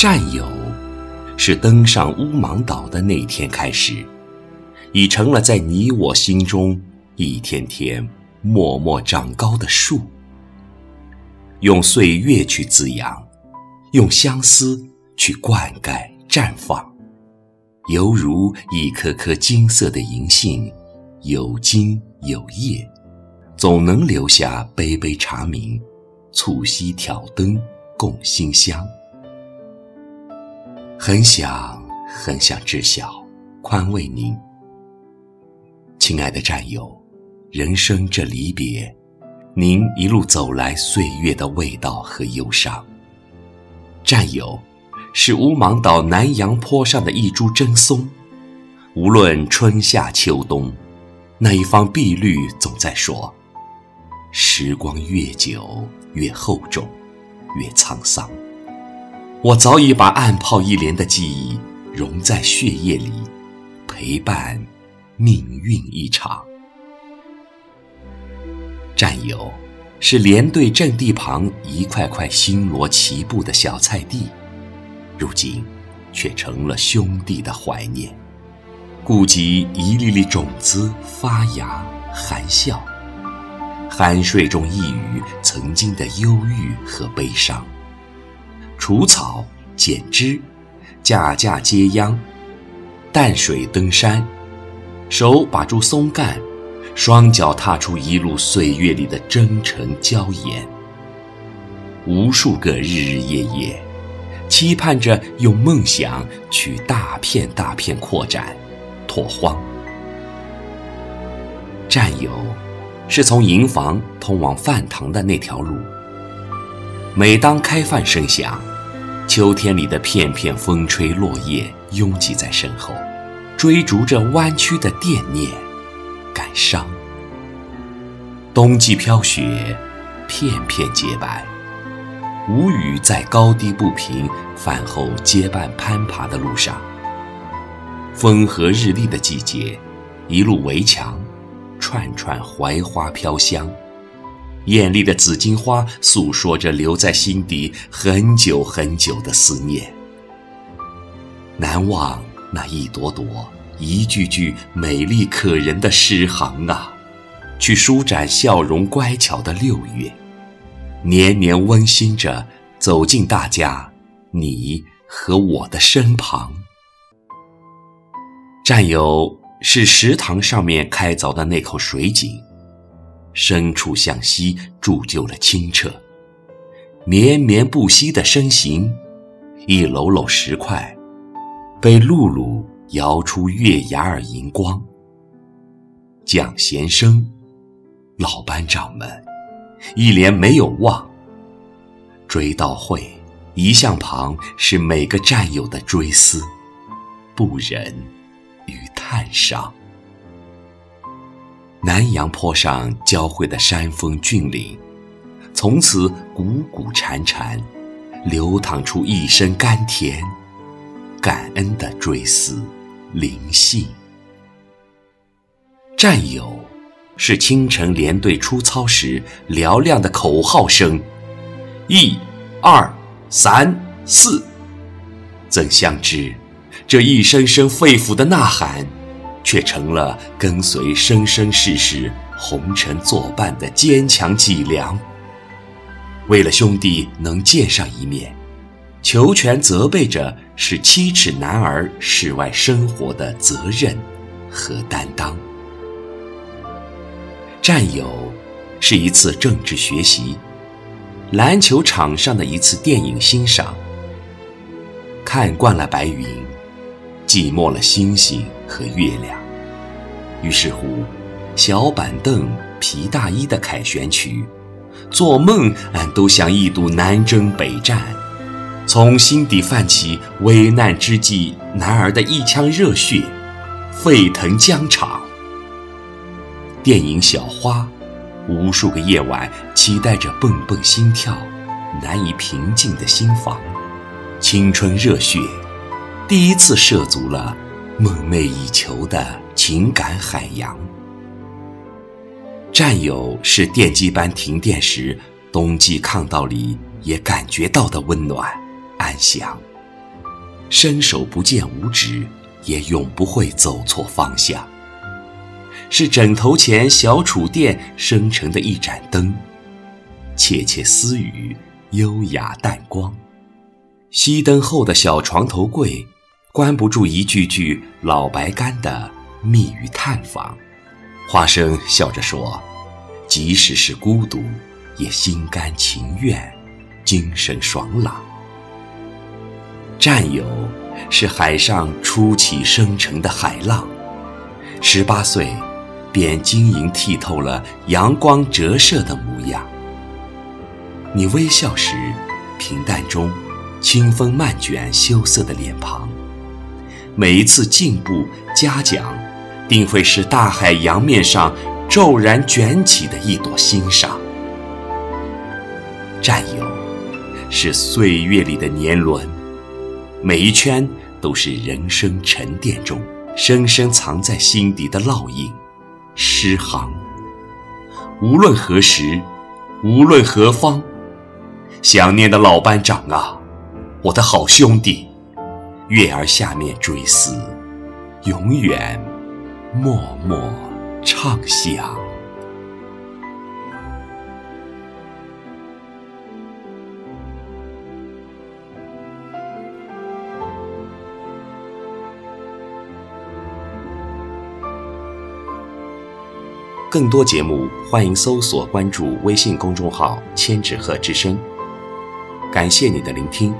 战友，是登上乌芒岛的那天开始，已成了在你我心中一天天默默长高的树。用岁月去滋养，用相思去灌溉绽放，犹如一颗颗金色的银杏，有茎有叶，总能留下杯杯茶茗，促膝挑灯共馨香。很想很想知晓，宽慰您，亲爱的战友，人生这离别。您一路走来，岁月的味道和忧伤。战友，是乌芒岛南洋坡上的一株真松，无论春夏秋冬，那一方碧绿总在说：时光越久越厚重，越沧桑。我早已把暗泡一连的记忆融在血液里，陪伴命运一场。战友，是连队阵地旁一块块星罗棋布的小菜地，如今却成了兄弟的怀念。顾及一粒粒种子发芽含笑，酣睡中一语曾经的忧郁和悲伤。除草剪枝，架架接秧，淡水登山，手把住松干。双脚踏出一路岁月里的征程娇艳，无数个日日夜夜，期盼着用梦想去大片大片扩展、拓荒。战友，是从营房通往饭堂的那条路。每当开饭声响，秋天里的片片风吹落叶拥挤在身后，追逐着弯曲的惦念。感伤，冬季飘雪，片片洁白。无语在高低不平、饭后结伴攀爬的路上。风和日丽的季节，一路围墙，串串槐花飘香。艳丽的紫荆花诉说着留在心底很久很久的思念。难忘那一朵朵。一句句美丽可人的诗行啊，去舒展笑容乖巧的六月，年年温馨着走进大家你和我的身旁。战友是食堂上面开凿的那口水井，深处向西铸就了清澈，绵绵不息的身形，一篓篓石块，被露露。摇出月牙儿银光。蒋先生，老班长们，一连没有忘。追悼会遗像旁是每个战友的追思、不忍与叹伤。南阳坡上交汇的山峰峻岭，从此汩汩潺潺，流淌出一身甘甜、感恩的追思。灵性，战友，是清晨连队出操时嘹亮的口号声，一、二、三、四，怎相知，这一声声肺腑的呐喊，却成了跟随生生世世红尘作伴的坚强脊梁。为了兄弟能见上一面。求全责备着是七尺男儿世外生活的责任和担当。战友，是一次政治学习，篮球场上的一次电影欣赏。看惯了白云，寂寞了星星和月亮，于是乎，小板凳、皮大衣的凯旋曲，做梦俺都想一睹南征北战。从心底泛起危难之际男儿的一腔热血，沸腾疆场。电影《小花》，无数个夜晚期待着蹦蹦心跳，难以平静的心房，青春热血，第一次涉足了梦寐以求的情感海洋。战友是电机班停电时冬季抗道里也感觉到的温暖。安详，伸手不见五指，也永不会走错方向。是枕头前小储电生成的一盏灯，窃窃私语，优雅淡光。熄灯后的小床头柜，关不住一句句老白干的密语探访。花生笑着说：“即使是孤独，也心甘情愿，精神爽朗。”战友是海上初起生成的海浪，十八岁。便晶莹剔透了阳光折射的模样。你微笑时，平淡中，清风漫卷羞涩的脸庞。每一次进步嘉奖，定会是大海洋面上骤然卷起的一朵欣赏。战友，是岁月里的年轮，每一圈都是人生沉淀中深深藏在心底的烙印。诗行，无论何时，无论何方，想念的老班长啊，我的好兄弟，月儿下面追思，永远默默唱响。更多节目，欢迎搜索关注微信公众号“千纸鹤之声”。感谢你的聆听。